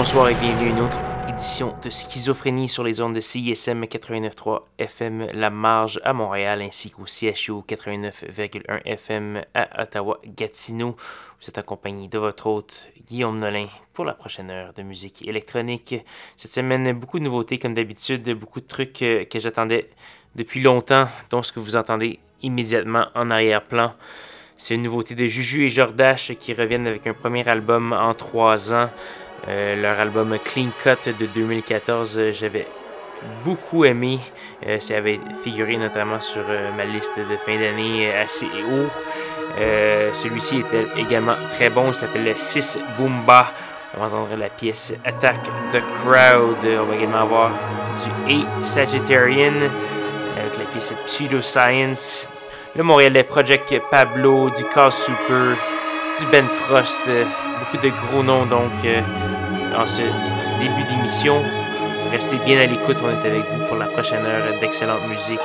Bonsoir et bienvenue à une autre édition de Schizophrénie sur les ondes de CISM 89.3 FM La Marge à Montréal ainsi qu'au CHU 89.1 FM à Ottawa-Gatineau. Vous êtes accompagné de votre hôte Guillaume Nolin pour la prochaine heure de musique électronique. Cette semaine, beaucoup de nouveautés comme d'habitude, beaucoup de trucs euh, que j'attendais depuis longtemps, dont ce que vous entendez immédiatement en arrière-plan. C'est une nouveauté de Juju et Jordache qui reviennent avec un premier album en trois ans. Euh, leur album Clean Cut de 2014, euh, j'avais beaucoup aimé. Euh, ça avait figuré notamment sur ma liste de fin d'année assez haut. Celui-ci était également très bon. Il s'appelle 6 Boomba. On va entendre la pièce Attack the Crowd. On va également avoir du A Sagittarian avec la pièce Pseudoscience. Le Montréalais Project Pablo, du Call Super, du Ben Frost beaucoup de gros noms donc euh, en ce début d'émission. Restez bien à l'écoute, on est avec vous pour la prochaine heure d'excellente musique.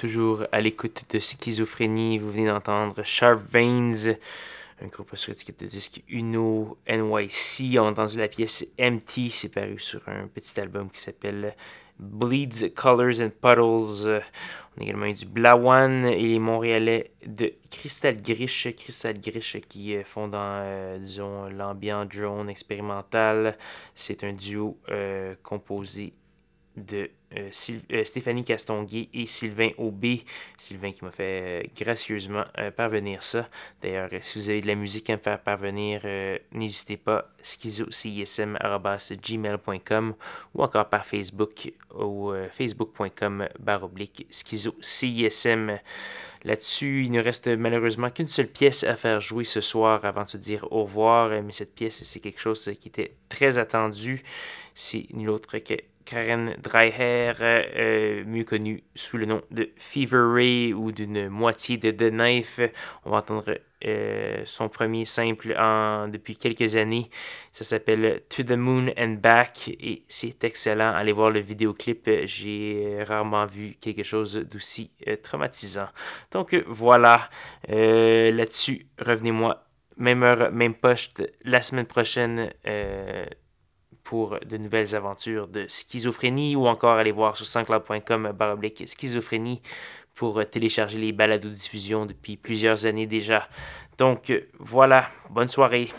Toujours à l'écoute de Schizophrénie, vous venez d'entendre Sharp Veins, un groupe sur étiquette de disque Uno NYC. On a entendu la pièce Empty, c'est paru sur un petit album qui s'appelle Bleeds, Colors and Puddles. On a également eu du Blawan et les Montréalais de Crystal Grish. Crystal Grish qui euh, font dans, euh, disons, l'ambiance drone expérimental. C'est un duo euh, composé de euh, euh, Stéphanie Castonguay et Sylvain Aubé. Sylvain qui m'a fait euh, gracieusement parvenir ça. D'ailleurs, si vous avez de la musique à me faire parvenir, n'hésitez pas, schizocism.gmail.com ou encore par Facebook ou facebook.com baroblique schizocism. Là-dessus, il ne reste malheureusement qu'une seule pièce à faire jouer ce soir avant de se dire au revoir, mais cette pièce, c'est quelque chose qui était très attendu. C'est nul autre que Karen Dryhair, euh, mieux connue sous le nom de Fever Ray ou d'une moitié de The Knife. On va entendre euh, son premier simple en, depuis quelques années. Ça s'appelle To the Moon and Back et c'est excellent. Allez voir le vidéoclip. J'ai rarement vu quelque chose d'aussi euh, traumatisant. Donc voilà, là-dessus, revenez-moi. Même heure, même poste la semaine prochaine pour de nouvelles aventures de schizophrénie ou encore aller voir sur sanscloud.com baroblique schizophrénie pour télécharger les balados diffusion depuis plusieurs années déjà. Donc voilà, bonne soirée.